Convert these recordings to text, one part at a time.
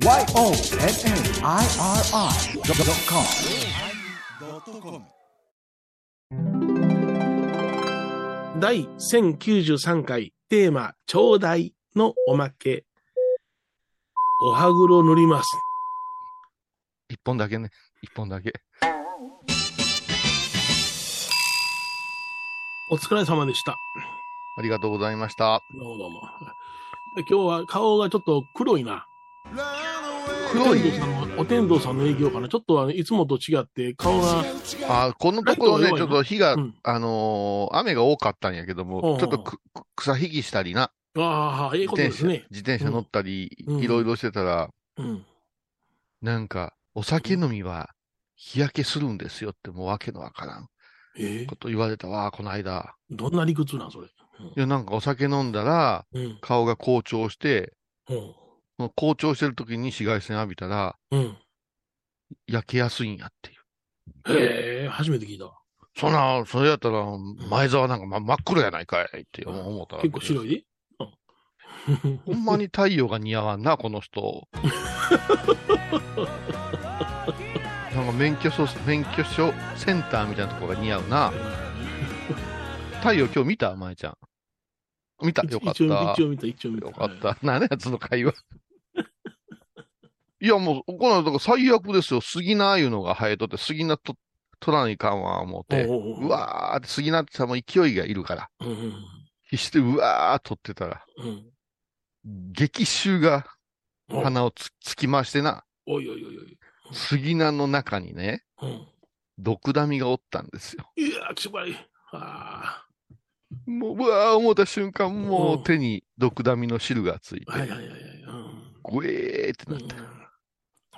YONNIRI.com 第1093回テーマ、ちょうだいのおまけ。おはぐろ塗ります。一本だけね。一本だけ。お疲れ様でした。ありがとうございました。どうもどうも。今日は顔がちょっと黒いな。黒いお天道さんのお天道さんの営業かな？ちょっとあのいつもと違って顔が、あこのところね、ちょっと日が、うんあのー雨が多かったんやけども、ほうほうちょっと草引きしたりな、ああ、ええ自転車、ことですね。自転車乗ったり、うんいろいろしてたら、うん。なんか、お酒飲みは日焼けするんですよってもうわけのわからんええ？こと言われたわ、この間。どんな理屈なん、それ？いや、なんかお酒飲んだら、うん。顔が紅潮して、うん。その紅潮してる時に紫外線浴びたら、うん。焼けやすいんやっていう。へえ、初めて聞いたわ。そんな、それやったら、前澤なんか、ま、真っ黒やないかいって思ったら。結構白いで？うんほんまに太陽が似合わんな、この人。なんか免許証、免許証センターみたいなとこが似合うな。太陽今日見た？前ちゃん。見た？よかった。一応、見た、一応見た。かった。何やつの会話。いや、もう、この、だから最悪ですよ。杉菜いうのが生えとって、杉菜と取らないかんわ、思って。おうわーって、杉菜ってさ、もう勢いがいるから。うんうん必死でうわー取ってたら、うん。激臭がお鼻をつつきましてな。おいおいおいおい。杉菜の中にね、うん。毒ダミがおったんですよ。いやー、きしばい。あもう、うわー思った瞬間、もううん手に毒ダミの汁がついあ。はいて、はいはいはい。うん。ぐえーってうんなって、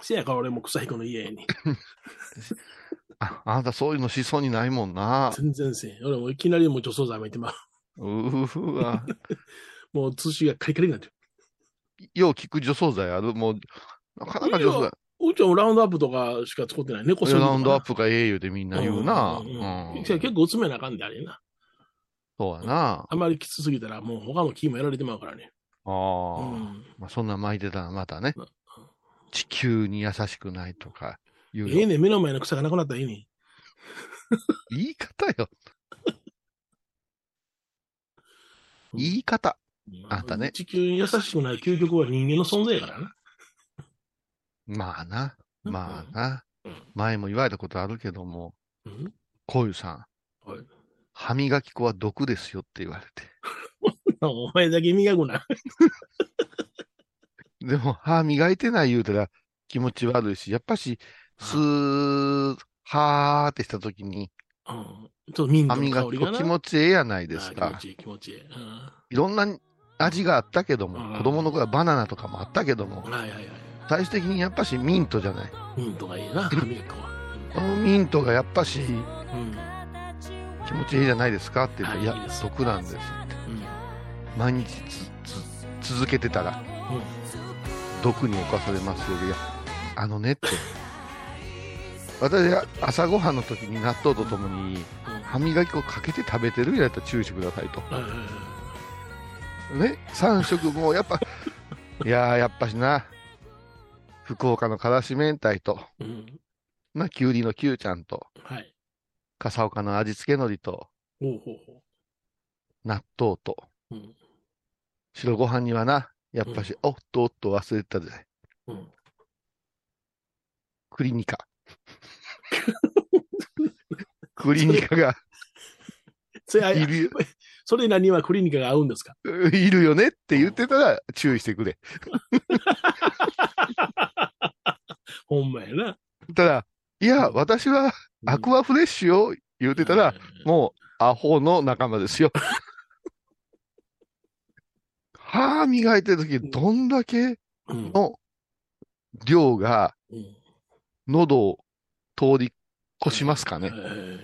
せやから俺も草彦の家に。あ、あなたそういうのしそうにないもんな。全然せん。俺もいきなりもう除草剤めてまう。うーわ。もう通信がカリカリになってる。よう聞く除草剤ある？もう、なかなか除草剤。うちはラウンドアップとかしか使ってない。猫ラウンドアッププがええ言うてみんな言うな。うん結構詰めなあかんであれな。そうやな。あまりきつすぎたらもう他の木もやられてまうからね。あうあ。ん。まあ、そんなん巻いてたらまたねうん、地球に優しくないとか言うのええねん目の前の草がなくなったらええね ん。言い方よ。言い方。あんたね地球に優しくない究極は人間の存在やからな。まあな。まあなうん。前も言われたことあるけども、うん。こういうさん、はい歯磨き粉は毒ですよって言われて。お前だけ磨くな。でも、歯磨いてない言うたら気持ち悪いし、やっぱし、スー、はーってした時に、うん。ちょっとミントの香りが気持ちええやないですか気持。ちいい気持ちいい。うんいろんな味があったけどうんも、子供の頃はバナナとかもあったけども、はいはいはい。最終的にやっぱしミントじゃない。ミントがいいな、歯磨き粉は。このミントがやっぱしうん。気持ちいいじゃないですかって言って、いやはいいいで、す毒なんですって。うん。毎日つつ続けてたら、毒に侵されますよ。いや、あのねって。私は朝ごはんの時に納豆とともにうん。歯磨き粉かけて食べてるんやったら注意してくださいと。ね、3食もやっぱ、いやー、やっぱしな、福岡のからし明太と、うん。まあ、きゅうりのきゅうちゃんと、はい。笠岡の味付け海苔と、納豆と、う。うん。白ご飯にはな、やっぱし、おっとおっと忘れてたじゃない。うん。クリニカ。クリニカがそれ、あいるよ、それ何はクリニカが合うんですか？いるよねって言ってたら注意してくれ。ほんまやな。ただ、いや、私はアクアフレッシュを言ってたら、もうアホの仲間ですよ。歯磨いてる時どんだけうん、の量がうん喉を通り越しますかね？えー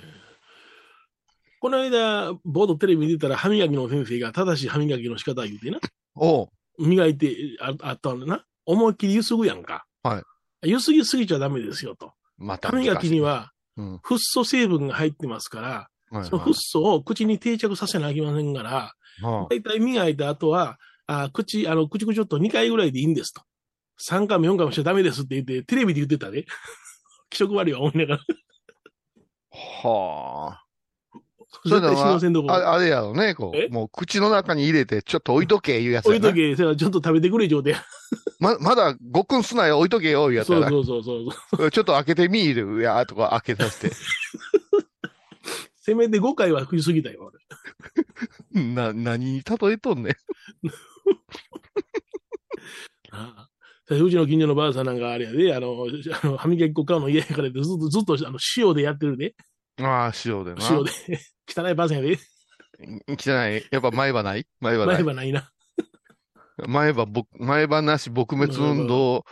この間、ボードテレビ見てたら、歯磨きの先生が正しい歯磨きの仕方言うてな。おう磨いてああったのな。思いっきりゆすぐやんか。。はいゆすぎすぎちゃダメですよと。また歯磨きには、フッ素成分が入ってますから、はいそのフッ素を口に定着させなきゃいけませんから、はだいたい磨いた後は、あ口、あの、口口ちょっと2回ぐらいでいいんですと。3回も4回もしちゃダメですって言って、テレビで言ってたね。気色悪いわ、思いながら。はあ。絶対信用せんとこ。ああれやろね、こえ？う。もう口の中に入れて、ちょっと置いとけ、いうやつやな。置いとけ、それはちょっと食べてくれ、状態。ま、まだごっくんすなよ、置いとけよ、いうやつやな。そうそうそうそうそう。ちょっと開けてみるや、とか開けさせて。せめて5回は食いすぎたよ、俺。な、何に例えとんねん。ああうちの近所のばあさんなんかあれやで、あの、あの歯磨き粉買うの嫌やからずっと、ずっとあの塩でやってるで。ああ、塩でな。塩で。汚いばあさんやで。汚い。やっぱ前歯ない？前歯ない。前歯ないな。前歯、ぼ前歯なし撲滅運動、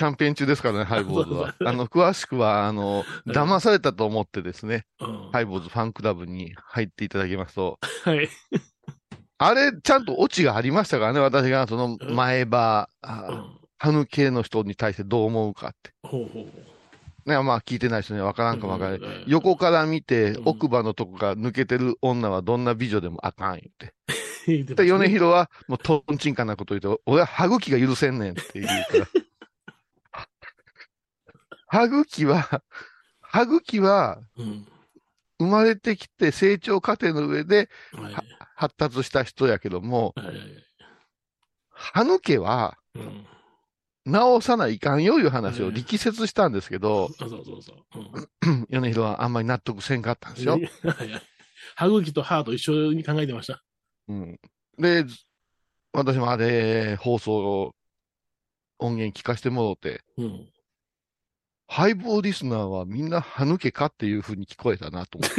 キャンペーン中ですからね、ハイボーズは。あの、詳しくは、あの、騙されたと思ってですね、うんハイボーズファンクラブに入っていただけますと、はい。あれ、ちゃんとオチがありましたからね、私がその前歯、歯抜けの人に対してどう思うかって。ほうほう。ね、まあ聞いてない人には分からんかも分からない。うん横から見てうん奥歯のとこが抜けてる女はどんな美女でもあかん言って。で、米広はもうトンチンカンなこと言うと、俺は歯茎が許せんねんって言うから。歯茎は、歯茎はうん。生まれてきて成長過程の上ではい。は発達した人やけども、はいはい歯抜けはうん。直さないかんよいう話をうん力説したんですけど、そうそうそうそう。うん 米広はあんまり納得せんかったんですよ。歯茎と歯と一緒に考えてました。うん。で、ず私もあれ、放送、音源聞かせてもろて、うん。ハイボーリスナーはみんな歯抜けかっていう風に聞こえたなと思って。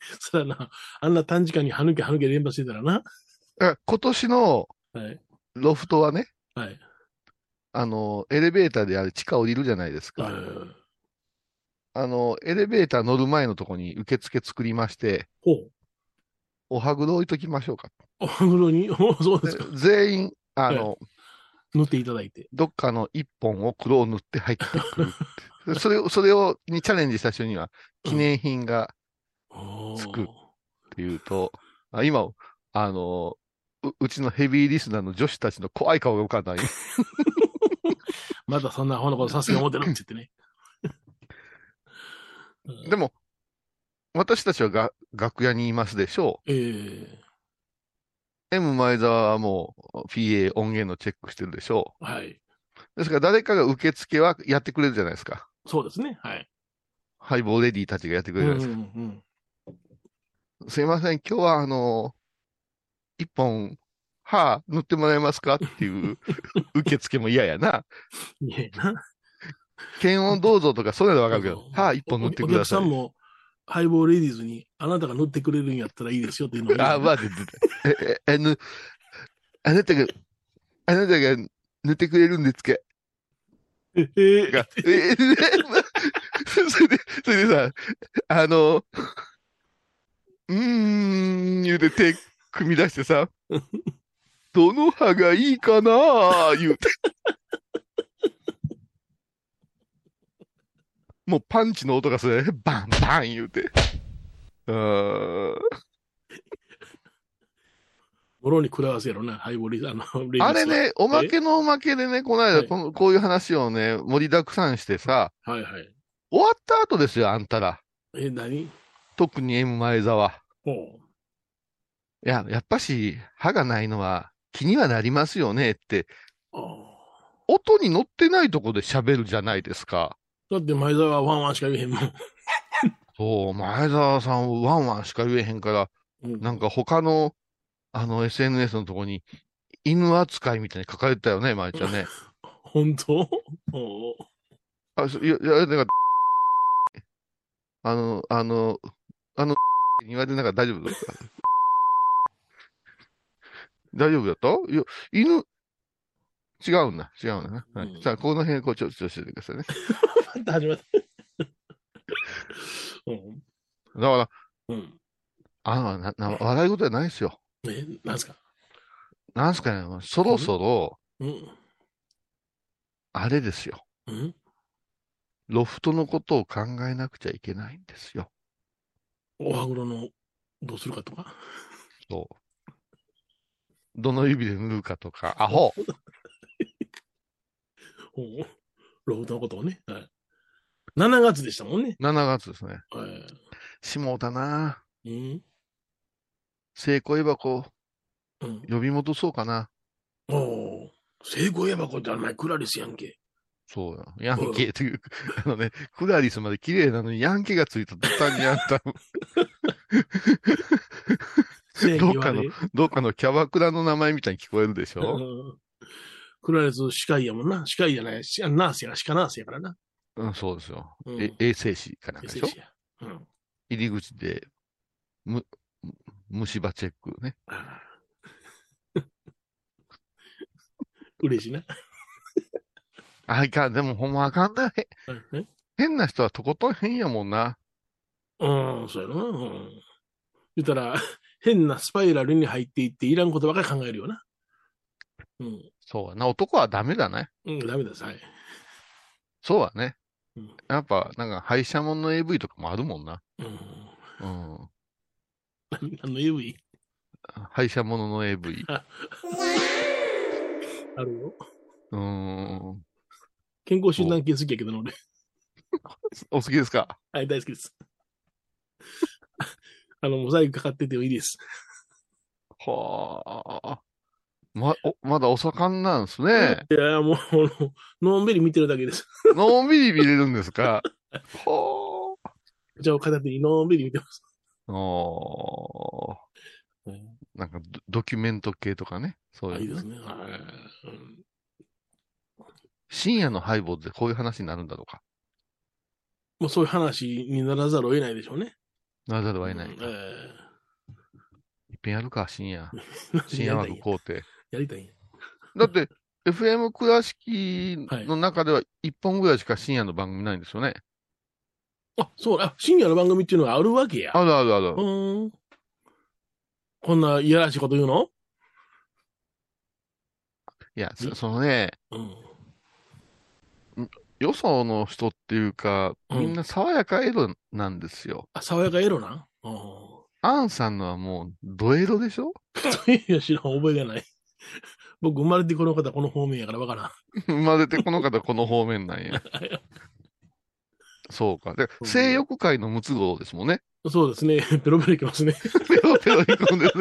そらな、あんな短時間に歯抜け歯抜け連発してたらな。あ今年のはい。ロフトはね、はい。あの、エレベーターであれ地下降りるじゃないですか。はいあの、エレベーター乗る前のとこに受付作りまして。お歯黒置いときましょうか。お歯黒に、お そうでですか。全員、あの、塗っていただいて。どっかの一本を黒を塗って入ってくる。それを、それを、にチャレンジした人には、記念品がつくっていうと、あ今、あの、ううちのヘビーリスナーの女子たちの怖い顔が浮かんだんよ またそんなアホなことさせて思ってるって言ってね。うんでも、私たちはが楽屋にいますでしょええう。M 前澤はもう PA 音源のチェックしてるでしょはい。う。ですから誰かが受付はやってくれるじゃないですか。そうですね。はい。ハイボーレディたちがやってくうんれるじゃないですか。うんうんすいません、今日はあの、一本、歯塗ってもらえますかっていう 受付も嫌やな。いやな。検温どうぞとかそういうのはわかるけどうん、歯一本塗ってください。お客さんも、ハイボールレディーズに、あなたが塗ってくれるんやったらいいですよっていうのを。あ、まあ、え、え、あの、あなたが、あなたが塗ってくれるんですかええが、え、え、それで、それでさ、あの、うーん、言うて手組み出してさ、どの歯がいいかな？言うて。もうパンチの音がする。バンバン言うて。うーんもろに食らわせやろな、ハイボールレディーズ、あの、あれ。ね、おまけのおまけでね、この間はいこの、こういう話をね、盛りだくさんしてさ、はいはい。終わった後ですよ、あんたら。え、何？特に M 前澤。ほう。いや、やっぱし、歯がないのは気にはなりますよねって、音に乗ってないとこで喋るじゃないですか。だって前澤はワンワンしか言えへんもん。そう、前澤さんワンワンしか言えへんから、うん。なんか他の、あの SNS のとこに、犬扱いみたいに書かれてたよね、まいちゃんね。本当？あ、そいや、いや、なんか、あの、あの、あの、言われてなんか大丈夫？だった大丈夫だった？いや、犬、違うんだ、違うんだな。はいうんさあ、この辺、こう、ちょっと、ちょっとしててくださいね。また始まった。うん。だから、うん。あの、な、な、笑い事じゃないですよ。え、なんすか？なんすかね、そろそろ、うん。あれですよ。うん？ロフトのことを考えなくちゃいけないんですよ。お歯黒の、どうするかとか？そう。どの指で塗るかとか、アホ。ロフトのことをね。はい。7月でしたもんね。7月ですね。はい。しもうたな。うん。成功エバコ、うん。呼び戻そうかな。おお。成功エバコってあの前クラリスやんけ。そうや。ヤンケーという、あのね、クラリスまで綺麗なのにヤンケーがついた途端にあんた、正どっかの。どっかのキャバクラの名前みたいに聞こえるでしょ？うんクラリス歯科医やもんな。歯科医じゃない。しナースやな。歯科ナースやからな。うん、そうですよ。うんえ衛生士かなんかでしょ？衛生士や。うん。入り口で、む、虫歯チェックね。あー 嬉しいな。あいかん、でもほんまあかんな。へうん変な人はとことん変やもんな。うん、そうやろな。うん。言ったら、変なスパイラルに入っていって、いらんことばかり考えるよな。うん。そうやな。男はダメだね。うん、ダメです。はい。そうはねうん。やっぱ、なんか、廃車物の AV とかもあるもんな。うん。うん。何の AV? 廃車物の AV。あるよ。うーん。健康診断系好きやけどな、俺。お 好きですか？はい、大好きです。あの、モザイクかかっててもいいです。はあ。ま、お、まだお盛んなんですね。いや、もう、のんびり見てるだけです。のんびり見れるんですか？はじゃあ、片手にのんびり見てます。あ。おーなんかド、ドキュメント系とかね。そうあ、いう、いいですね。はい。うん深夜のハイボールでこういう話になるんだろうか。もうそういう話にならざるを得ないでしょうね。なざるを得ない。うんえいっぺんやるか、深夜。え深夜枠やりたいんや工程。やりたいんやだって、FM 倉敷の中では1本ぐらいしか深夜の番組ないんですよね。あ、そう、あ、深夜の番組っていうのがあるわけや。あるあるあるう。ーん。こんないやらしいこと言うの？いや、そそのね、うん。よその人っていうか、うんみんな爽やかエロなんですよ。あ、爽やかエロな？うん。アンさんのはもう、ドエロでしょ？いや、知らん、覚えがない。僕、生まれてこの方、この方面やからわからん。生まれてこの方この方面なんや。そうか。で、うん性欲界のムツゴロウですもんね。そうですね。ペロペロいきますね。ペロペロに込んでね、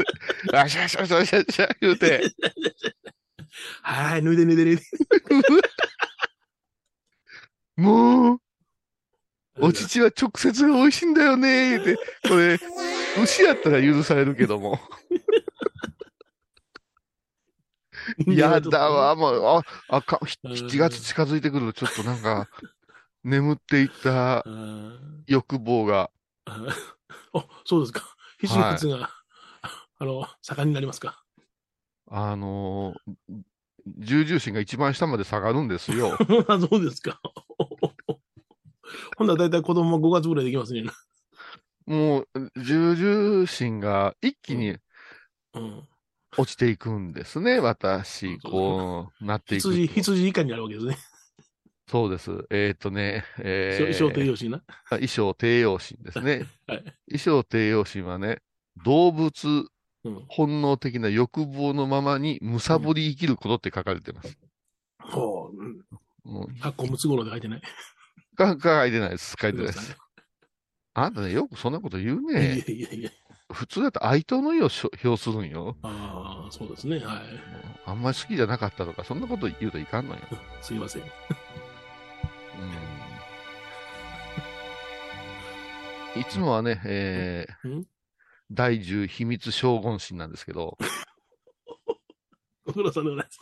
あしゃしゃしゃしゃしゃ言うて、はい、脱いで脱いで脱いで。もう、お乳は直接が美味しいんだよね、って、これ、牛やったら許されるけども。やだわ、もう、あ、あか、うん7月近づいてくると、ちょっとなんか、眠っていったうん。欲望が、あ、そうですか。7月が、あの、盛んになりますか？あのー、重々心が一番下まで下がるんですよ。あそうですか。ほんなら大体子供は5月ぐらいできますね。もう、重々心が一気にうん。落ちていくんですね、私、こう、なっていくと。羊、羊以下になるわけですね。そうです。えっ、とね、えー、小低養子な。あ衣装低養心ですね。はい。衣装低養心はね、動物うん。本能的な欲望のままにむさぼり生きることって書かれてます。ほう。うんうん、発行ムツゴロウで書いてない。か書いてないです。書いてないです。あんたね、よくそんなこと言ういやね。いやいや。普通だと愛党の意を表するんよ。ああ、そうですね。はい。あんまり好きじゃなかったとか、そんなこと言うといかんのよ。すいません。うん、いつもはね、えーうん？第10秘密将軍心なんですけど、ご苦労さんでございます。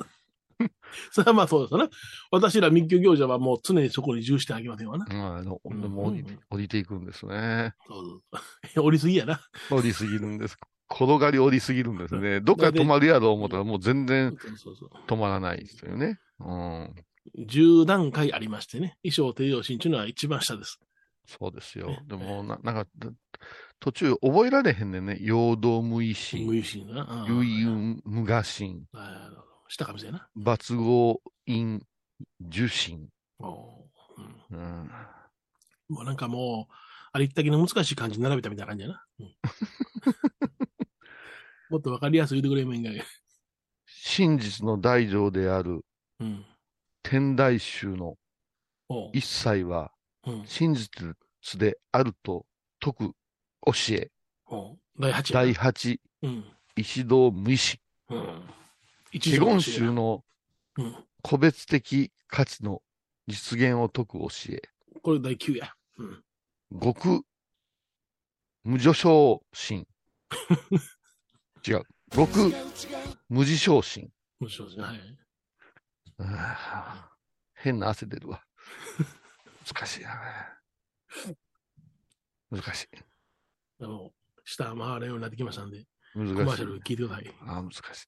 それはまあそうですな。私ら密教行者はもう常にそこに重視してあげませんわな。うんあのうんでも降りうん降りていくんですね。そうそう。降りすぎやな。降りすぎるんです。転がり降りすぎるんですね。どっかで止まるやろう思ったらもう全然。止まらないというね。うん。10段階ありましてね。衣装低養心というのは一番下です。そうですよね。でも、ななんか、途中覚えられへんねんね。陽動無意無心、意識な。唯運無我心、ああ下かもしれんな。抜合因受心。おううんうん。もうなんかもう、ありったけの難しい漢字並べたみたいな感じやな。うん もっとわかりやすい言うてくれもいいんがね。真実の大乗であるうん。天台宗の一切はうん。真実であると説く教え、第8第八うん。一道無意識、うん。一華厳条の教え宗のうん。個別的価値の実現を説く教え、これ第9や。うん。極無序昇心。違う。極無自昇心。もちろんですね。はい。変な汗出るわ。難しいな。難しい。あの、下回れんようになってきましたんで、難しい。コマーシャル聞いてください。あー難しい。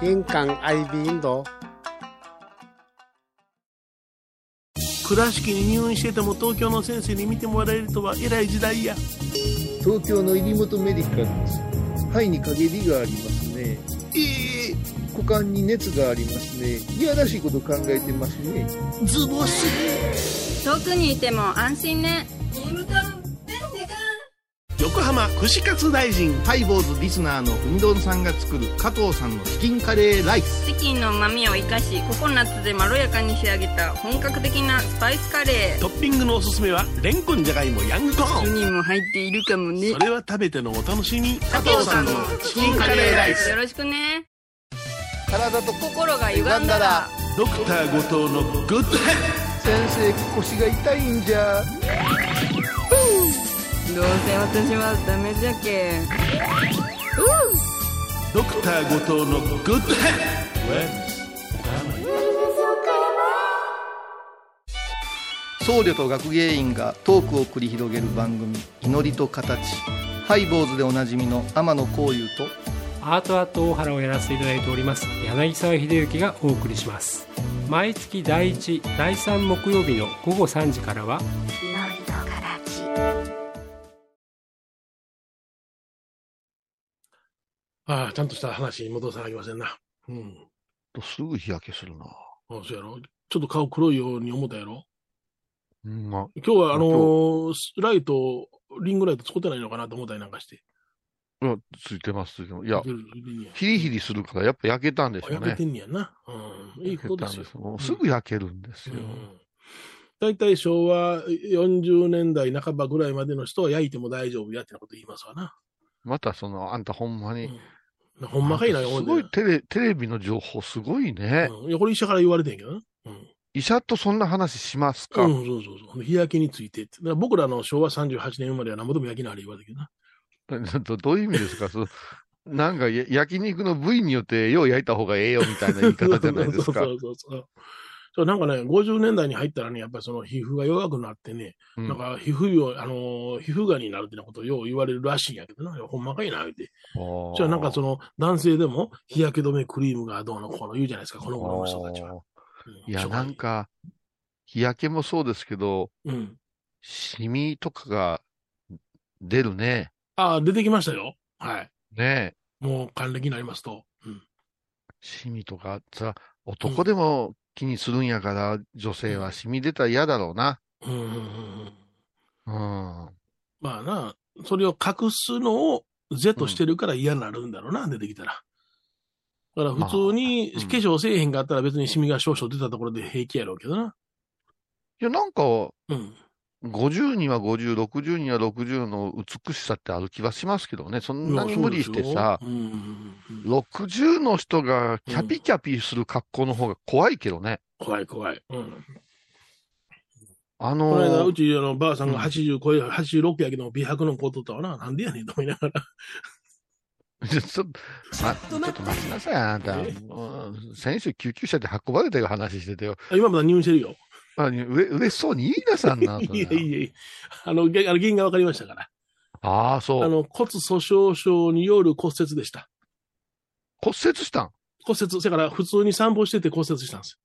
印鑑 IB インド。倉敷に入院してても東京の先生に見てもらえるとは偉い時代や。東京の入本メディカルです。肺に陰りがありますね。ええ股間に熱がありますね。いやらしいこと考えてますね。ズボス。遠くにいても安心ね横浜串カツ大臣。ハイボーズリスナーのうみどんさんが作る加藤さんのチキンカレーライス。チキンの旨味を生かしココナッツでまろやかに仕上げた本格的なスパイスカレー。トッピングのおすすめは、レンコンじゃがいもヤングコーン。にも入っているかもね。それは食べてのお楽しみ。加藤さんのチキンカレーライス。よろしくね。体と心が歪んだら。ドクター後藤のグッドヘッ先生腰が痛いんじゃどうせ私はダメじゃけドクター後藤のグッドヘ僧侶と学芸員がトークを繰り広げる番組「祈りと形」ハイボーズでおなじみの天野幸雄と。アートアート大原をやらせていただいております柳沢秀幸がお送りします。毎月第1第3木曜日の午後3時からは祈りと形ああ、ちゃんとした話に戻さなきゃいけませんな。うん。とすぐ日焼けするな。あそうやろ。ちょっと顔黒いように思ったやろ。うん、まあ、今日はあのーライト、リングライト使ってないのかなと思ったりなんかして。いやついてます、ついてます。いやヒリヒリするからやっぱ焼けたんでしょうね焼けて。んねやな。うん。いいことですよす。もうすぐ焼けるんですよ。大体昭和40年代半ばぐらいまでの人は焼いても大丈夫やってなこと言いますわな。またその、あんたほんまに。うんほんまかいな、すごいテレテレビの情報すごいね。うん。いや、これ医者から言われてんけどな。うん。医者とそんな話しますか、うん、そうそうそう。日焼けについてって。ら僕らの昭和38年生まれは何ぼでも焼きなあれ言われてるけどな。どどういう意味ですか？そうなんかや焼肉の部位によってよう焼いた方がええよみたいな言い方じゃないですか。そうそうそうそう。そうなんかね、50年代に入ったらね、やっぱりその皮膚が弱くなってね、うんなんか皮膚病、あのー皮膚がんになるってなことをよう言われるらしいんやけどな、ほんまかいな、言うて。じゃあなんかその男性でも日焼け止めクリームがどうのこうの言うじゃないですか、この頃の人たちは。うんいや、なん、か、日焼けもそうですけど、うん。シミとかが出るね。ああ、出てきましたよ。はい。ねえ。もう還暦になりますと。うん。シミとかさ、男でも気にするんやから、女性はシミ出たら嫌だろうな。うんうんうんうん。うん。まあな、それを隠すのを是としてるから嫌になるんだろうな、出てきたら。だから普通に化粧せえへんかったら別にシミが少々出たところで平気やろうけどな。いや、なんか、うん。50には50、60には60の美しさってある気はしますけどね。そんなに無理してさうんうんうん60の人がキャピキャピする格好の方が怖いけどね。怖い怖い。うん。あこの間、のうちあのばあさんがうん80超え、86やけど、美白の子取ったわな。なんでやねんと思いながら。ちょっと、ま、ちょっと待ちなさい、あなた。先週救急車で運ばれてる話しててよ。あ今まだ入院してるよ。あうれ嬉しそうに言いなさんな。いそれやいやいやあの、げあの原因が分かりましたから。ああ、そう。あの、骨粗鬆症による骨折でした。骨折したん？骨折、それから普通に散歩してて骨折したんです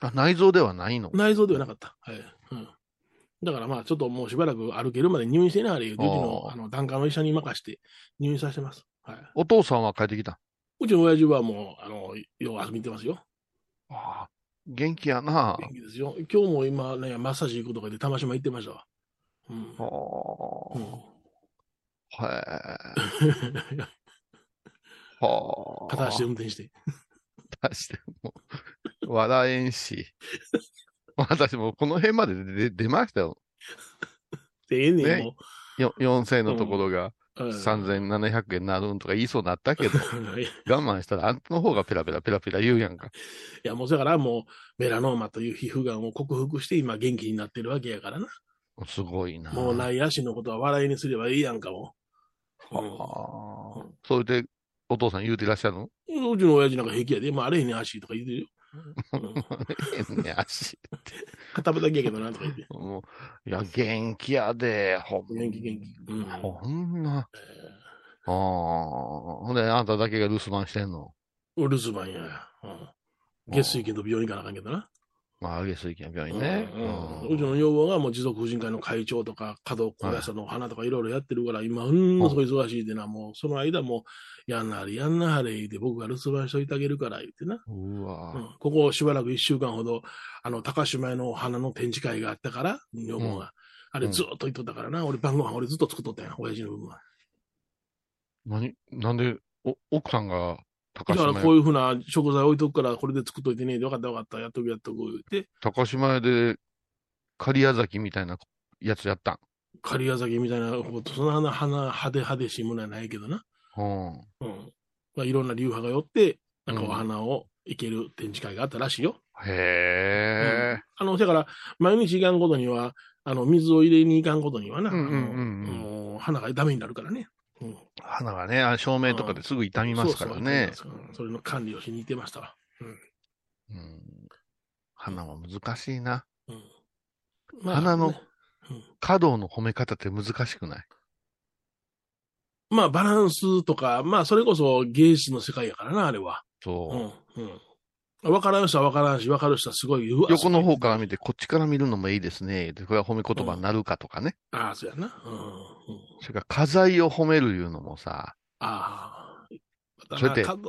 あ、内臓ではないの？よ。内臓ではなかった。はい。うん。だからまあ、ちょっともうしばらく歩けるまで入院してなあれ、うちの、あの、檀家の医者に任して入院させてます。はい。お父さんは帰ってきた？うちの親父はもう、あの、よう遊びに行ってますよ。ああ、元気やな。元気ですよ。今日も今ね、マッサージ行くとかで玉島行ってましたわ。うん。はうんあ。へえ。はあ。片足で運転して。出しても、笑えんし。私もこの辺まで出出ましたよ。で、ええねん、ねもよ4000のところがう。うん3700円になるんとか言いそうになったけど、い 我慢したらあんたの方がペラペラペラペラ言うやんか。や、もうだからもう、メラノーマという皮膚がんを克服して今元気になってるわけやからな。すごいな。もうない足のことは笑いにすればいいやんかもう。うんはあ。それで、お父さん言うてらっしゃるの？うちの親父なんか平気やで、まあ、あれへんねん足とか言うてるよ。うん、ね、足。片手だけやけどなとか言って。もう、いや、元気やで、ほん元気元気。うん。ほんな。ああ。ほんで、あんただけが留守番してんの？お留守番や。うん。月水金と病院行かなあかんけどな。まあ、上げ水県病院ね。うんうん。うちの女房がもう持続婦人会の会長とか、稼働高野山の花とかいろいろやってるから、今、うんのすごい忙しいでな、もう、その間も、やんなはれ、やんなはれ、言うて、僕が留守番しといてあげるから、言ってな。うん。ここしばらく一週間ほど、あの、高島屋の花の展示会があったから、女房が。あれずっと言っとったからな、俺晩ご飯俺ずっと作っとったんや、親父の分は。何？なんで、お、奥さんが高島屋だからこういうふうな食材置いとくから、これで作っといてね、よかったよかった、やっとくやっとく、言って、高島屋で、狩屋崎みたいなやつやったん？狩屋崎みたいなこと、そんな花、花派手派手しいものはないけどな。うん。うん。まあ、いろんな流派がよって、なんかお花を生ける展示会があったらしいよ。へえ。あの、だから、毎日行かんことには、あの、水を入れに行かんことにはな、うんうんうんうんあの花がダメになるからね。うん。花がね、あ照明とかですぐ傷みますからね。そうそうそうそれの管理をしに行ってましたわ。うん花は難しいな。うん。まあ花のねうん華道の褒め方って難しくない？まあ、バランスとか、まあ、それこそ芸術の世界やからな、あれは。そう。うん。うん。わからん人はわからんし、わかる人はすごい、横の方から見て、こっちから見るのもいいですね。でこれは褒め言葉になるかとかね。ああ、そうやな。うん。うん、それから、家財を褒めるいうのもさ、ああ。まそれってたな、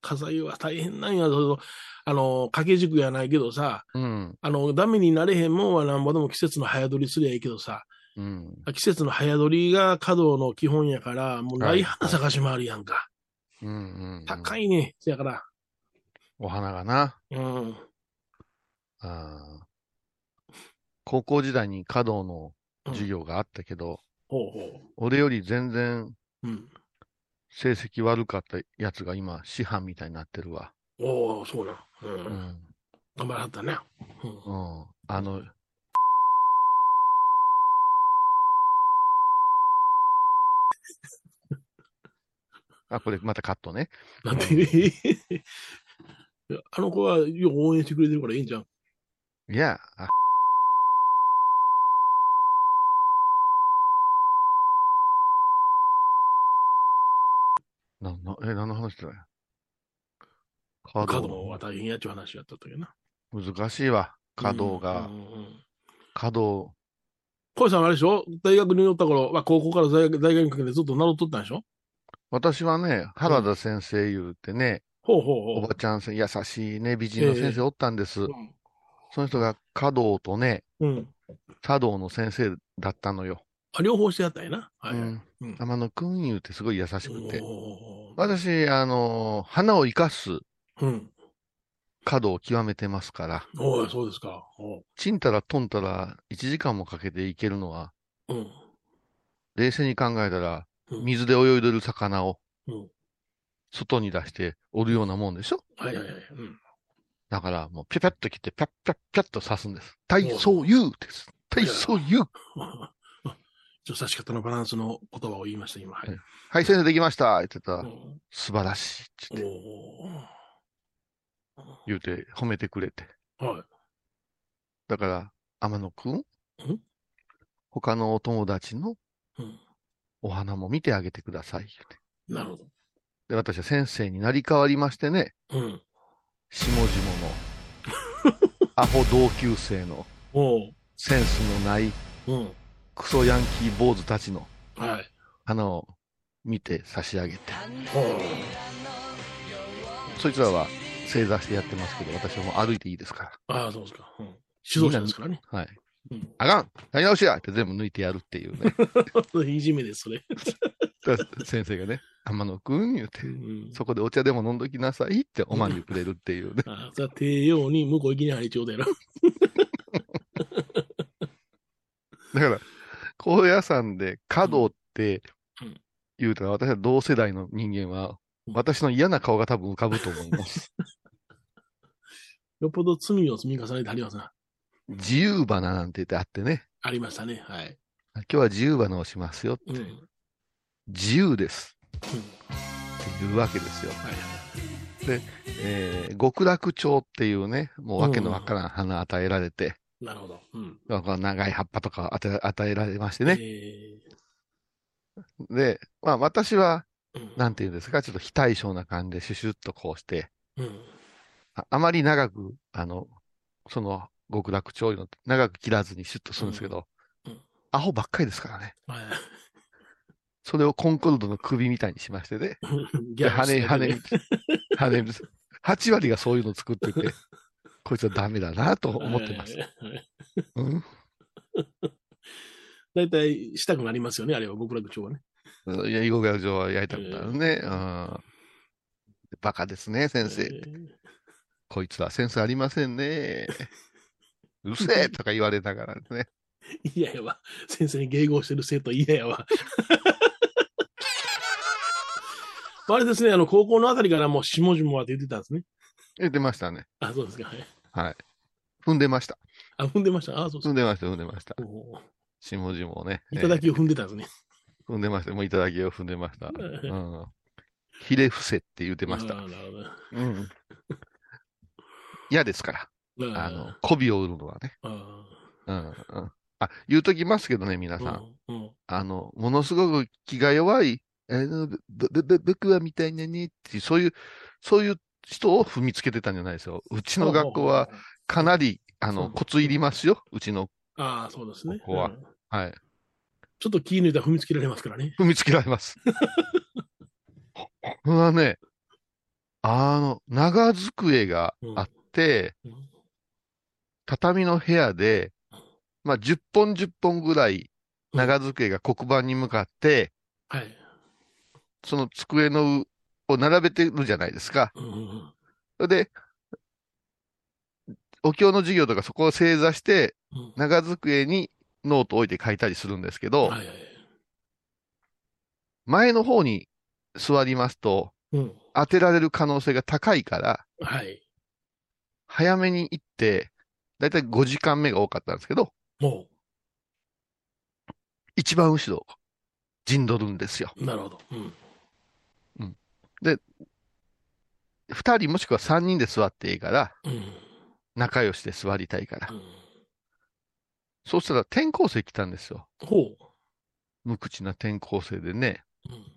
稼働は、大変なんやぞ。あの、掛け軸やないけどさ、うん、あの、ダメになれへんもんはなんぼでも季節の早取りすりゃいいけどさ、うん。季節の早取りが稼働の基本やから、もうなはいい花探し回りやんか。うん、うん。高いね。せやから。お花がな。うん。あー高校時代に華道の授業があったけど、ほうほ俺より全然う。うん。成績悪かったやつが今、師範みたいになってるわ。おおそうなん。う。うんん。頑張らはったね。うん。うん。あの、あ、これまたカットね。なんで、あの子はよく応援してくれてるからいいんじゃん。いや、あな、な、え、何の話だよ。華稼道働は大変やっちゅう話やったけどな。難しいわ。華道がうん。うんうん華道、小井さんはあれでしょ？大学に寄った頃、まあ、高校から大学大学にかけてずっと習っとったんでしょ？私はね、原田先生言うてね、ほうほうおほう。ばちゃんせ、優しいね、美人の先生おったんです。うんその人が華道とね、うん。茶道の先生だったのよ。あ、両方してやったんやな。はい。うんうん天野くん言うてすごい優しくて。おー私、あの、花を生かすうん。華道を極めてますから、おい、そうですか。おちんたらとんたら1時間もかけていけるのは、うん。冷静に考えたら、うん水で泳いでる魚をうん。外に出しておるようなもんでしょ？はいはいはい。うん。だから、もう、ぴゃぴゃっと切って、ぴゃっぴゃっぴゃっと刺すんです。体操言うです。体操言う。ちょっと差し方のバランスの言葉を言いました、今。はい。はい、先生できました。言ってたら、うん素晴らしい。って言って、言うて、褒めてくれて。はい。だから、天野くん？ん？他のお友達のうん。お花も見てあげてください。なるほど。で、私は先生になり変わりましてね、うん。下々の、アホ同級生の。センスのない、うん。クソヤンキー坊主たちのはい。花を見て差し上げて。そいつらは正座してやってますけど、私はもう歩いていいですかああ、そうですか。うん。指導者ですからね。ら。はい。うんあかんやり直しやって全部抜いてやるっていうね。いじめです、それ。先生がね、天野くん言うてう、ん。そこでお茶でも飲んどきなさいっておまんにくれるっていうね。あ あ、それは低用に向こう行きに入りちょうだやろ。だから、高野山で角ってうん言うたら、私は同世代の人間は、うん私の嫌な顔が多分浮かぶと思います。よっぽど罪を積み重ねてありますな。自由花なんて言ってあってね、ありましたね。はい。今日は自由花をしますよ。うん。うん。自由です。っていうわけですよ。はいえー極楽鳥っていうね、もうわけのわからん花与えられて、なるほど。うん。長い葉っぱとか与え与えられましてね。えで、まあ私は、ーうんなんていうんですか、ちょっと非対称な感じでシュシュッとこうして、うん。ああまり長く、あの、その極楽鳥の長く切らずにシュッとするんですけど、うんうんアホばっかりですからね。はい。それをコンコルドの首みたいにしましてね。ギで、羽、羽羽、羽、8割がそういうの作ってて、こいつはダメだなと思ってます。大体したくなりますよね、あれは極楽鳥はね。いや、囲碁学上はやりたくなるね。うん。バカですね、先生。えーこいつはセンスありませんね。うるせえとか言われながらね。嫌やわ。先生に迎合してる生徒嫌やわ。あれですね、あの、高校のあたりからもう下々はって言ってたんですね。言ってましたね。あ、そうですか。はい。はい。踏んでました。あ、踏んでました。あ、そう。踏んでました、踏んでました。おー下々をね。いただきを踏んでたんですね。えー踏んでました。もういただきを踏んでました。ううん。ひれ伏せって言ってました。あーなるほど。うん。嫌ですから。あの、媚びを売るのはね。あうん。うん。あ、言うときますけどね、皆ーさんあの、ものすごく気が弱い、あの、ぶぶぶ僕はみたいなねっていう、そういう、そういう人を踏みつけてたんじゃないですよ。うちの学校は、かなり、あの、コツいりますよ。うちの、ああ、そうですね。ここはうんはい。ちょっと気抜いたら踏みつけられますからね。踏みつけられます。これはね、あの、長机があって、うん畳の部屋で、まあ、10本10本ぐらい長机が黒板に向かって、はい。その机のを並べてるじゃないですか。それで、お経の授業とかそこを正座して、うん長机にノートを置いて書いたりするんですけど、はいはい。前の方に座りますと、うん。当てられる可能性が高いから、はい。早めに行って、だいたい5時間目が多かったんですけど、も一番後ろを陣取るんですよ。う、なるほど。うん。二人もしくは三人で座っていいから、うん。仲良しで座りたいからう。んそうしたら転校生来たんですよ。ほう。無口な転校生でね、うん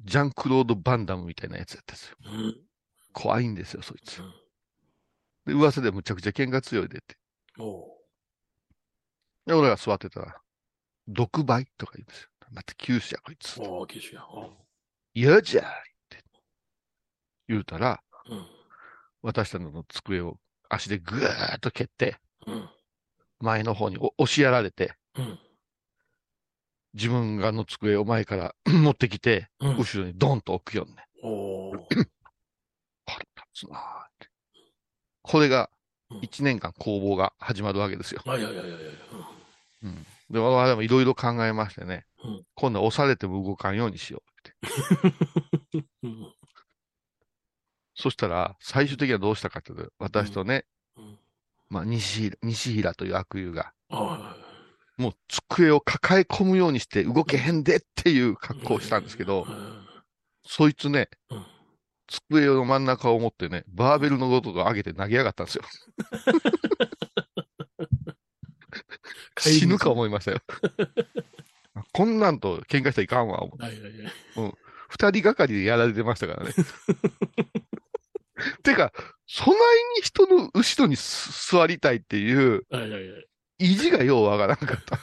ジャンクロード・バンダムみたいなやつやったんですよ。うん。怖いんですよ、そいつう。んで、噂でむちゃくちゃ喧嘩強いでって。で、俺が座ってたら、毒梅とか言うんですよ。また九州やこいつ。九州や。嫌じゃいって言うたら、うん。私たちの机を足でぐーっと蹴って、うん。前の方にお押しやられて、うん。自分がの机を前から 持ってきて、うん。後ろにドンと置くよね。腹立つなーって。これがうん、一年間攻防が始まるわけですよ。はいはいはいはいはい。うん。で、我々もいろいろ考えましてね、うん今度は押されても動かんようにしよう。そしたら、最終的にはどうしたかというと、私とね、うん。まあ、西平、西平という悪友が。もう机を抱え込むようにして動けへんでっていう格好をしたんですけど、うんそいつね、うん机の真ん中を持ってね、バーベルのごとく上げて投げやがったんですよ。死ぬか思いましたよ。こんなんと喧嘩したらいかんわ。思ってはいはいはい。二人がかりでやられてましたからね。てか、そないに人の後ろにす座りたいっていうはいはいはい。意地がようわからんかった。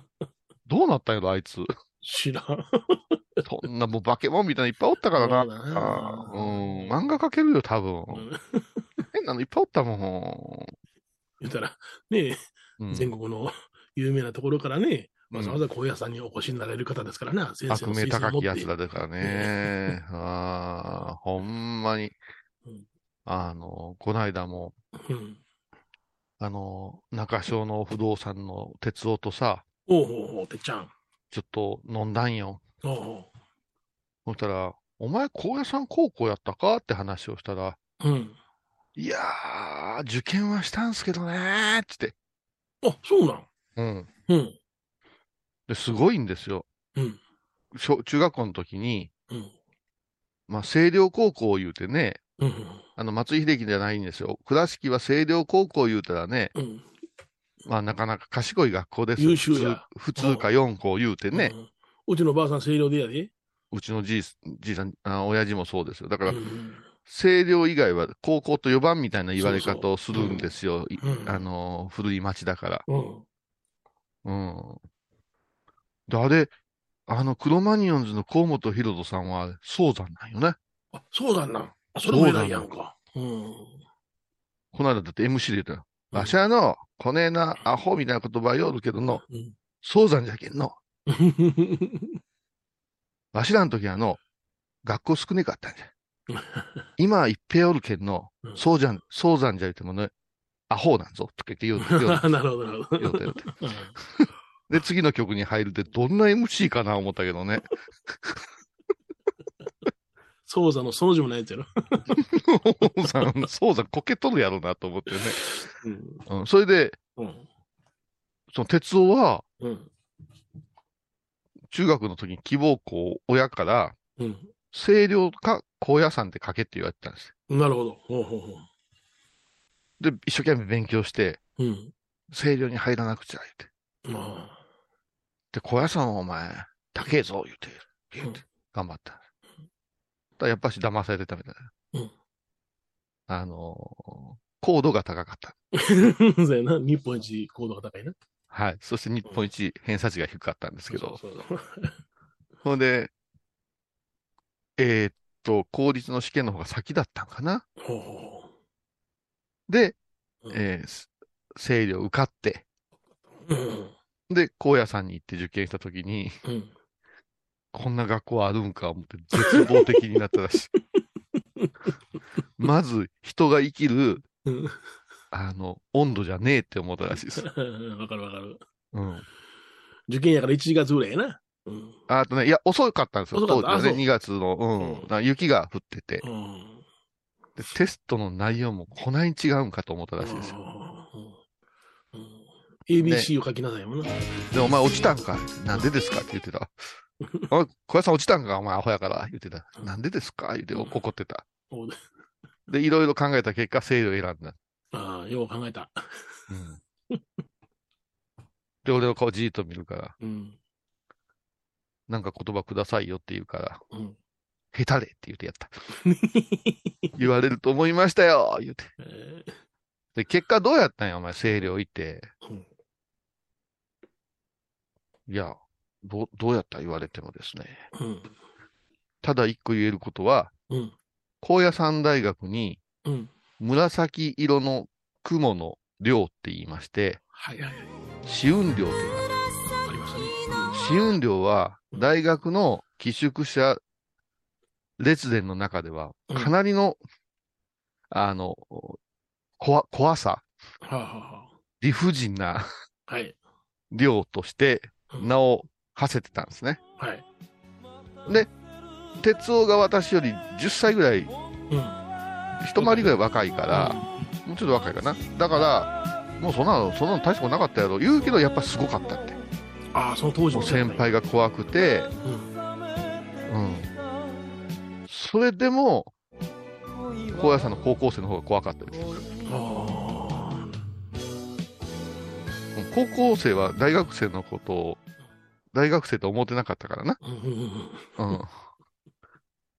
どうなったんやろ、あいつ。知らん。そんなもう化け物みたいなのいっぱいおったからな。そうん、漫画描けるよ、多分。う ん変なのいっぱいおったも言ったら、ねん。うん全国の有名なところからね、わうんざわざ高野山にお越しになれる方ですからな、先生の悪名推薦を持って高きやつらだからね。ああ、ほんまにうん。あの、こないだも、うん。あの、中小の不動産の哲夫とさ、おうおうおう、てっちゃん。ちょっと飲んだんよ。おうおそしたら、お前高野山高校やったかって話をしたら、う。うん。いやー、受験はしたんすけどねーって。あ、そうなん。うん。うん。ですごいんですよ。うん。小中学校の時に、うん。まあ、星稜高校言うてね、うん。あの、松井秀喜じゃないんですよ。倉敷は星稜高校言うたらね、うん。まあ、なかなか賢い学校ですよ。優秀や普通か4校言うてね、うちのばあさん、清涼でやで。うちのじい、じいさん、あ親父もそうですよ。だから、うん星稜以外は高校と4番みたいな言われ方をするんですよ。あの、古い町だから。うん。うん。で、あれ、あの、クロマニヨンズの河本博人さんは、早山なんよね。あ、そうだな。あそれも偉いやんか。うん。この間だって MC で言ったよ。うんわしゃの、こねえな、アホみたいな言葉よるけどの、うん。早山じゃけんの。わしらの時はの、学校少ねかったんじゃ。今はいっぺいおるけんのう、ん早山、早山じゃ言ってもね、アホなんぞ、とか言って言う なるほど、なるほど。で、次の曲に入るってどんな MC かな思ったけどね。ソーザのその字もないやつやろ。早山、早山こけとるやろなと思ってね。うん。うん、それで、うん。その哲夫は、うん。中学の時に希望校、親から、うん。清涼か高野山って書けって言われてたんですよ。なるほど。ほうほうほで、一生懸命勉強して、う。うん。清涼に入らなくちゃ、言って。まあ。で、高野山はお前、高えぞ、言うて、言うて、頑張った。だやっぱし騙されてたみたいな。うんあのー高度が高かった。そうやな。日本一高度が高いな。はい。そして日本一偏差値が低かったんですけど。ほんで、えーっと、公立の試験の方が先だったんかな。ほうほで、う。うんえー、す清涼受かって、うん。で、高野山に行って受験したときに、うん。こんな学校あるんか思って絶望的になったらしい。まず、人が生きる、うんあの、温度じゃねえって思ったらしいです。わかるわかる。うん。受験やから1月ぐらいやな。うん。あとね、いや、遅かったんですよ。当時はね、あそう2月の、うん。雪が降ってて、うん。でテストの内容もこないに違うんかと思ったらしいですよ。ABC を書きなさいもんな。で、お前落ちたんかなんでですか？って言ってた。おい、小屋さん落ちたんかお前アホやから？言ってた。なんでですか？言って怒ってた。でで、いろいろ考えた結果、制度を選んだ。ああ、よう考えた。うん。で、俺をこうじーっと見るから、うん。なんか言葉くださいよって言うから、うん。下手れって言ってやった。言われると思いましたよ言うて。えーで、結果どうやったんやお前、清涼行って。うんいや、どう、どうやった言われてもですね。うん。ただ一個言えることは、うん。高野山大学にうん。紫色の雲の量って言いまして、はいはいはい。紫雲量って言います。ありましたね。紫雲量は大学の寄宿舎列伝の中ではうんかなりの、あの、怖怖さ、はあ、はあは理不尽なあ、はい。量としてうん名を馳せてたんですね。はい。で、哲夫が私より10歳ぐらい、うん。一回りぐらい若いから、もうちょっと若いかな。だから、もうそんなの、そんなの大したことなかったやろ。言うけどやっぱすごかったって。ああ、その当時もうもそうやったんや先輩が怖くて、うん。うん。それでも、高野山の高校生の方が怖かったです。高校生は大学生のことを、大学生と思ってなかったからな。うん。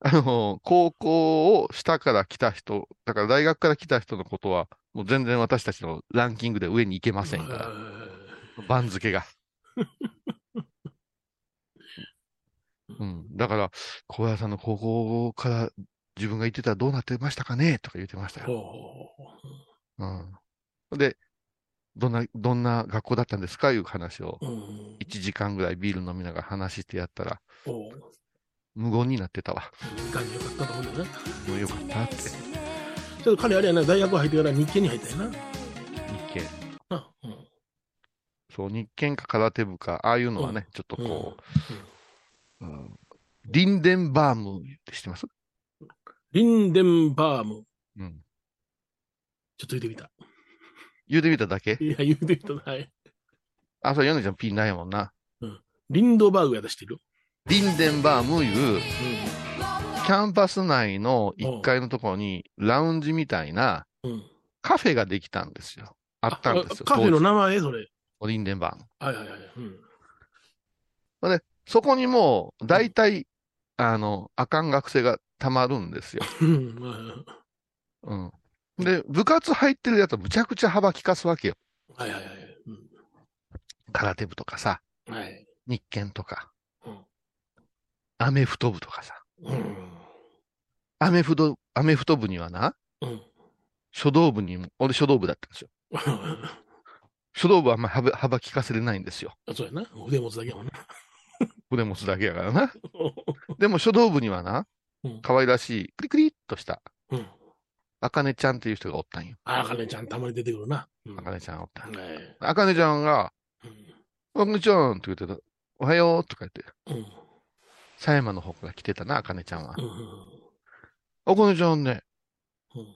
あの、高校を下から来た人、だから大学から来た人のことは、もう全然私たちのランキングで上に行けませんから、番付が。うん。だから、小林さんの高校から自分が行ってたらどうなってましたかね？とか言ってましたよ。うん。で、どんな、どんな学校だったんですかいう話を、1時間ぐらいビール飲みながら話してやったら、無言になってたわ。いい感じよかったと思うんだよね。もうよかったって。ちょっと彼あれやな、大学入ってから日系に入ったよな。日系。あうんそう、日券か空手部か、ああいうのはね、ちょっとこう、うんリンデンバームって知ってます？リンデンバーム。うん。ちょっと言ってみた。言うてみただけ？いや、言ってみたない。あ、そう、ヨネちゃんピンないもんな。リンドバーグや出してる？リンデンバームいう、キャンパス内の1階のところに、ラウンジみたいなうん。カフェができたんですよ。あったんですよ。カフェの名前？前、それ。リンデンバーム。はいはいはい。うん。で、そこにもう、大体、あの、あかん学生がたまるんですよ。うん。うん。で、部活入ってるやつはむちゃくちゃ幅利かすわけよ。はいはいはい。空手部とかさ、うん。はい。日券とか、うんアメフト部とかさ。うん。アメフト、アメフト部にはな、うん。書道部にも、俺書道部だったんですよ。書道部はあんま幅幅利かせれないんですよ。そうやな。腕持つだけやもんな。筆持つだけやからな。でも書道部にはなうん、可愛らしい、クリクリっとした、うん。あかねちゃんっていう人がおったんよ。あかねちゃんたまに出てくるな。うん。あかねちゃんおったん。あかねちゃんが、あかねちゃんって言ってた。おはようとか言って、うん。狭山の方から来てたな、あかねちゃんは。うん。あかねちゃんね、うん。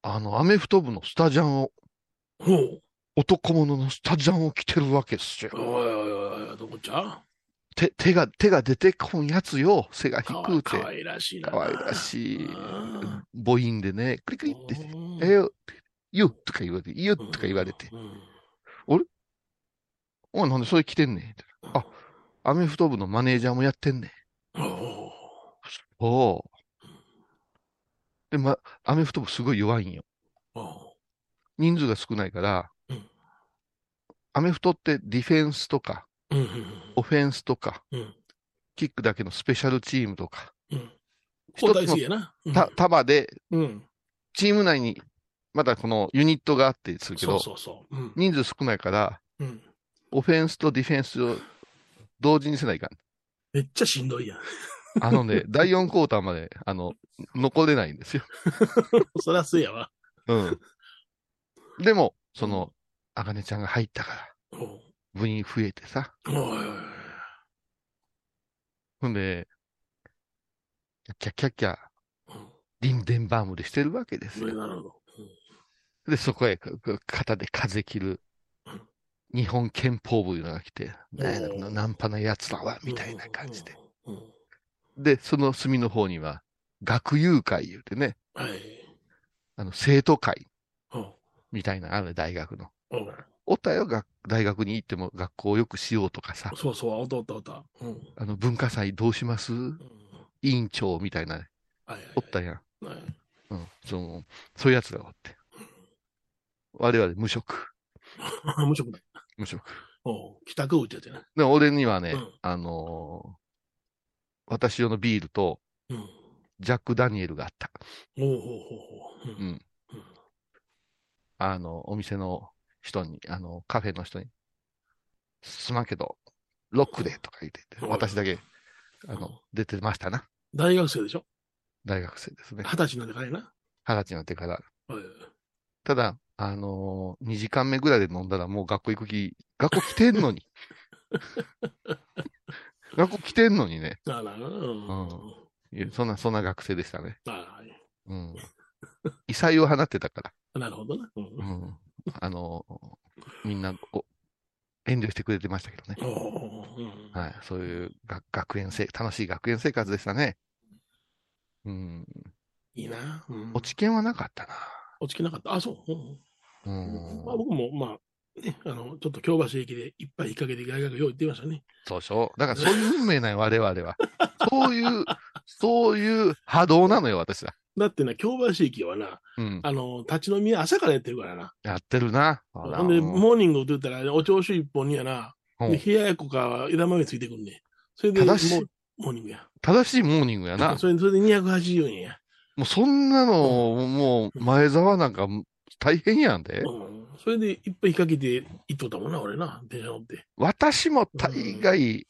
あの、アメフト部のスタジャンを。男物のスタジャンを着てるわけっすよ。おいおいおいどこっちゃ手、手が、手が出てこんやつよ。背が低かわくて。かわいらしいな。可愛らしいうん母音でね、クリクリって、うんえよ、ゆとか言われて、ゆとか言われて、うんおい、なんでそれ着てんねん。あ、アメフト部のマネージャーもやってんねん。おおう。で、ま、アメフト部すごい弱いんよ。人数が少ないから、うんアメフトってディフェンスとか、う。うん。オフェンスとか、うん。キックだけのスペシャルチームとか、うん。一つのた束で、うん。チーム内に、まだこのユニットがあってするけど、そうそうそう。うん。人数少ないから、うん。オフェンスとディフェンスを同時にせないかん。めっちゃしんどいやん。あのね、第4クォーターまで、あの、残れないんですよ。そりゃそうやわ。うん。でも、その、あかねちゃんが入ったから、部員増えてさ。ほんで、キャッキャッキャ、うんリンデンバームでしてるわけですよ。なるほど。で、そこへ、肩で風切るうん、日本憲法部いうのが来て、ナンパな奴らは、みたいな感じで。で、その隅の方には、学友会言うてね、はい。あの、生徒会みたいな、ある大学の。おったよ、学大学に行っても学校をよくしようとかさ、そうそう、おったおったおった。うん。あの、文化祭どうします？うん委員長みたいな、はいはいおったやん。はい。はいうん、その、そういう奴らがおって。我々無職。無職だ。無職。おう帰宅打ちやつやな。でも俺にはね、うんあのー私用のビールとうん。ジャック・ダニエルがあった。おうおうおうおう。う。うんん。あの、お店の人に、あの、カフェの人に、すまんけど、ロックでとか言ってて、うん私だけ、あの、出てましたな。大学生でしょ？大学生ですね。二十歳になってからやな。二十歳になってから。はいただ、あのー、2時間目ぐらいで飲んだらもう学校行く気、学校来てんのに。学校来てんのにね。あら、うん。そんな、そんな学生でしたね。あはいうん。異彩を放ってたから。なるほどな。うんうん。あのー、みんなお、遠慮してくれてましたけどね。はい。そういう学学園生、楽しい学園生活でしたね。うん。いいな。うん落ち券はなかったな。落ちきなかった。あ、そう。うんうんまあ、僕も、まあ、ね、あの、ちょっと京橋駅でいっぱい引っ掛けて大学よう行ってましたね。そうでしょだからそういう運命なんよ、我々は。そういう、そういう波動なのよ、私は。だってな、京橋駅はな、うん。あの、立ち飲み朝からやってるからな。やってるな。ほんで、モーニングって言ったら、お調子一本にやな、冷ややっこか枝豆ついてくんね。それで、正しいモーニングや。正しいモーニングやな。それそれで280円や。もうそんなの、もう前澤なんか大変やんで。うん。それでいっぱい引っ掛けて行っとったもんな、俺な、電車乗って。私も大概、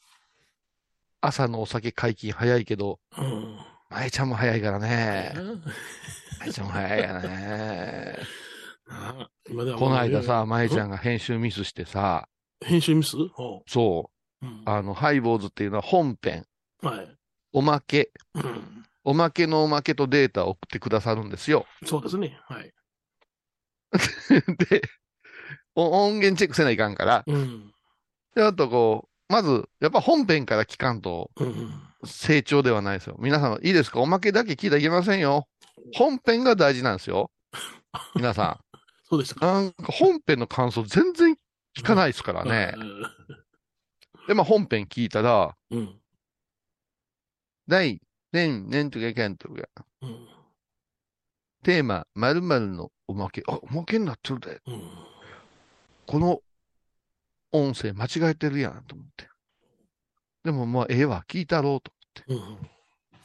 朝のお酒解禁早いけど、うん。舞ちゃんも早いからね。舞ちゃんも早いからね。なあ今ではこの間さ、舞ちゃんが。が編集ミスしてさ、編集ミス？そう、うんあの、ハイボーズっていうのは本編、はい。おまけ、うん。おまけのおまけとデータを送ってくださるんですよ。そうですね。はい。で、お音源チェックせないかんから、うん。であとこう、まず、やっぱ本編から聞かんとうん。成長ではないですよ。皆さん、いいですか？おまけだけ聞いたらいけませんよ。本編が大事なんですよ。皆さ そうでしたん。か。なんか本編の感想全然聞かないですからね。で、まあ本編聞いたら、うん。第、年、年とかいけんとか、うん。テーマ、〇〇のおまけ、あ、おまけになってるで。うん。この音声間違えてるやんと思って。でもまあ、ええわ、聞いたろうと。うん。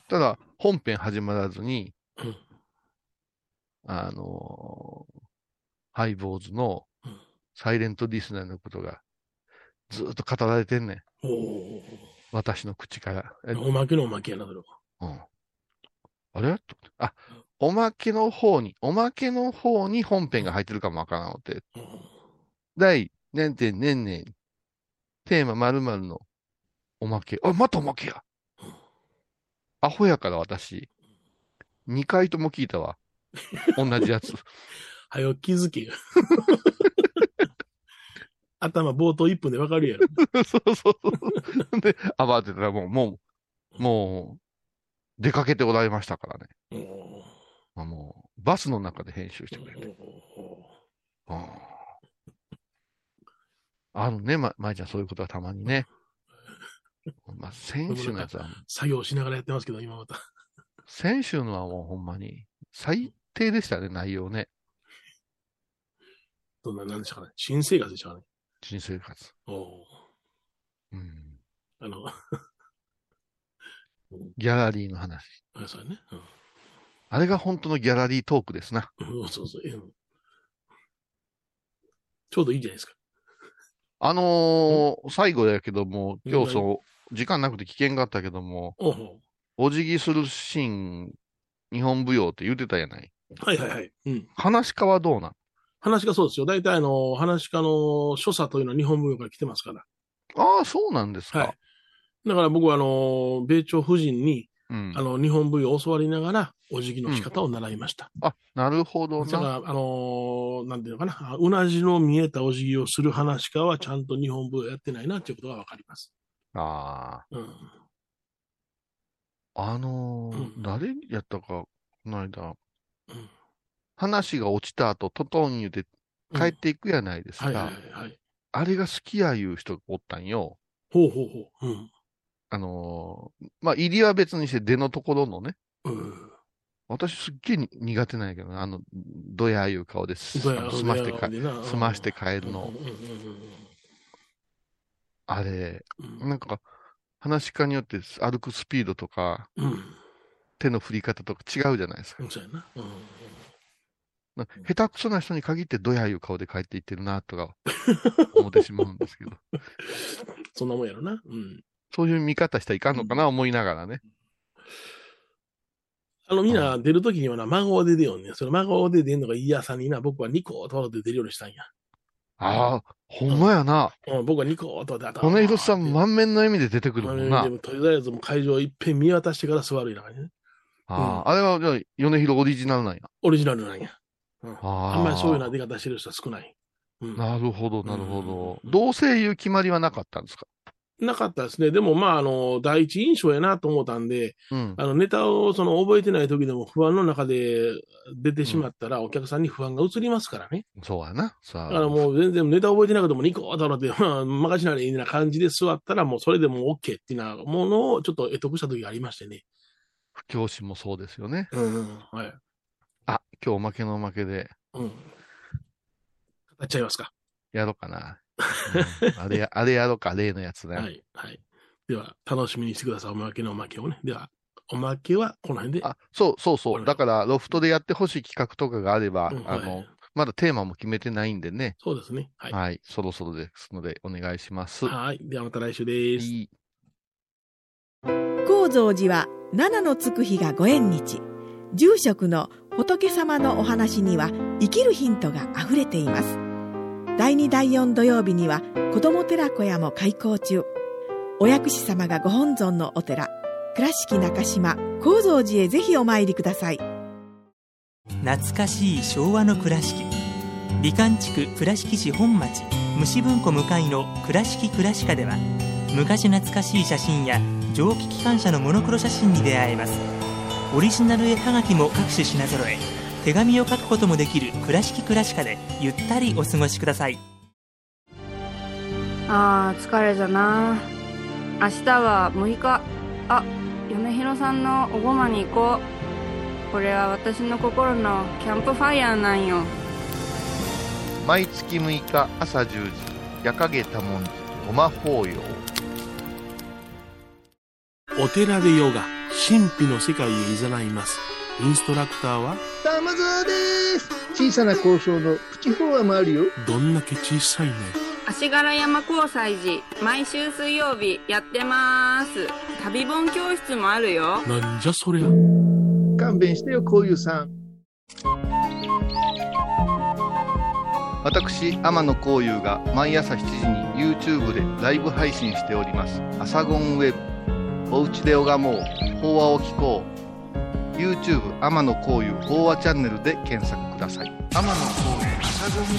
ただ、本編始まらずに、うんあのーハイボーズのうんサイレントリスナーのことがずーっと語られてんねん。私の口から。えおまけのおまけやな、それは。うん、あれ？とあ、おまけの方に、おまけの方に本編が入ってるかもわからんので、うん第、年点年々、テーマ〇〇のおまけ。あ、またおまけや。アホやから私、2回とも聞いたわ。同じやつ。はよ気づけよ。頭冒頭1分でわかるやろ。そうそうそう。で、慌てたらもう、もう、もう、出かけておられましたからね。うんまあもう、バスの中で編集してくれて。うんあるね、ま、まいちゃん、そういうことはたまにね。まあ、先週のやつは、作業しながらやってますけど、今また。先週のはもうほんまに、最低でしたね、内容ね。どんな、なんでしたかね。新生活でしたかね。新生活。おおうん。あの、ギャラリーの話。あそうやね。あれが本当のギャラリートークですな。うん。うんそうそう。うんちょうどいいじゃないですか。あのー最後やけども、今日そう、時間なくて危険があったけども、おうお辞儀するシーン、日本舞踊って言ってたやない。はいはいはい。うん。話し家はどうなん？話家そうですよ。大体あの、話家の所作というのは日本文化から来てますから。ああ、そうなんですか。はいだから僕はあの、米朝夫人に、うんあ。の、日本舞踊を教わりながら、お辞儀の仕方を習いました。あ、なるほどな。だから、あのーなんていうのかな、あうなじの見えたお辞儀をする話し家はちゃんと日本舞踊やってないなっていうことがわかります。あうん。あ。あのーうん誰やったか、この間、うん話が落ちた後、トトン言うて帰っていくやないですか。はいはいはいはい。あれが好きやいう人がおったんよ。ほうほうほう。うん。あのーまあ、入りは別にして出のところのね、うん。私すっげえに苦手なんやけどね、あの、どやいう顔です。どやあの済ましてか済まして帰るのうん。うんうんあれ、うんなんか、話し家によって歩くスピードとか、うん。うん。手の振り方とか違うじゃないですか。うん。そうやな。うん。な下手くそな人に限ってどやいう顔で帰っていってるな、とか 思ってしまうんですけど。そんなもんやろな。うん。そういう見方したらいかんのかな、思いながらね。あの、みんな出るときにはな、孫で出よんねん。その孫で出んのが嫌さにな、僕はニコーと笑って出るようにしたんや。ああ、ほんまやな。うん、僕はニコーと笑って、骨色さんま満面の笑みで出てくるもんなで。も、とりあえずもう会場をいっぺん見渡してから座るな感じね。ああ、あれは、じゃあ、米広オリジナルなんや。オリジナルなんや。うん。あああんまりそういうな出方してる人は少ない。うん。なるほど、なるほうど。ん同声優決まりはなかったんですか？なかったですね。でも、まあ、あの、第一印象やなと思ったんで、うん。あの、ネタをその覚えてない時でも不安の中で出てしまったら、お客さんに不安が移りますからね。そうやな。さだからもう全然ネタ覚えてなくてもニコーとって、まあ、任しなりいいな感じで座ったら、もうそれでも OK っていうなものをちょっと得得した時がありましてね。不教師もそうですよね。うん、うん、はい。あ、今日おまけのおまけで、うん。語っちゃいますか。やろうかな。うんあれや、あれやろうか、例のやつね。はい、はい。では、楽しみにしてください。おまけのおまけをね。では、おまけはこの辺で。あ、そうそうそう。だから、ロフトでやってほしい企画とかがあれば、うんあの、はいまだテーマも決めてないんでね。そうですね。はい。はい。そろそろですので、お願いします。はい。ではまた来週です。高蔵寺は七のつく日がご縁日住職の仏様のお話には生きるヒントがあふれています第2第4土曜日には子ども寺小屋も開校中。お薬師様がご本尊のお寺倉敷中島・高蔵寺へぜひお参りください。懐かしい昭和の倉敷。美観地区倉敷市本町虫文庫向かいの「倉敷倉歯科」では昔懐かしい写真や蒸気機関車のモノクロ写真に出会えます。オリジナル絵はがきも各種品揃え手紙を書くこともできる「倉敷倉歯科」でゆったりお過ごしください。あー疲れじゃな。明日は6日。あ嫁ひろさんのおごまに行こう。これは私の心のキャンプファイヤーなんよ。毎月6日朝10時、夜影多文字、ごま法要。お寺でヨガ、神秘の世界へ誘います。インストラクターは、玉沢です。小さな交渉のプチフォアもあるよ。どんだけ小さいね。足柄山交際時毎週水曜日やってます。旅本教室もあるよ。なんじゃそりゃ。勘弁してよこういうさん。私天野幸雄が毎朝7時に YouTube でライブ配信しております「アサゴンウェブ」「おうちで拝もう。法話を聞こう」YouTube 天野幸雄法話チャンネルで検索ください。天野幸雄アサゴンウェ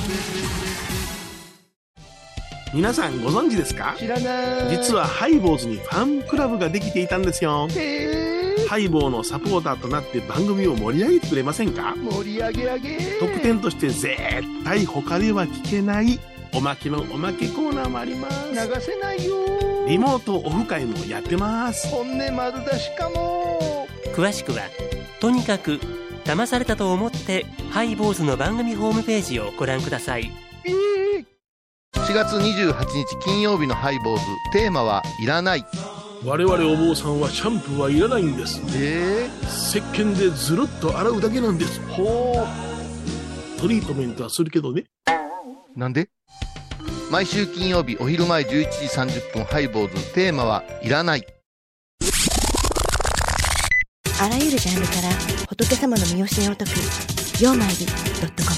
皆さんご存知ですか？知らない。実はハイボーズにファンクラブができていたんですよ。へハイボーのサポーターとなって番組を盛り上げてくれませんか？ー盛り上げ上げ。特典として絶対他では聞けないおまけのおまけコーナーもあります。流せないよ。リモートオフ会もやってます。本音丸出しかも詳しくはとにかく騙されたと思ってハイボーズの番組ホームページをご覧ください4月28日金曜日のハイボーズ、テーマはいらない。我々お坊さんはシャンプーはいらないんです。え石鹸でずるっと洗うだけなんです。ほトリートメントはするけどね。ー、なんで？毎週金曜日お昼前11時30分ハイボーズ、テーマはいらない。あらゆるジャンルから仏様の身教えを解く「曜マイルドットコム」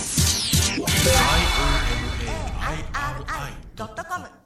ドットコム。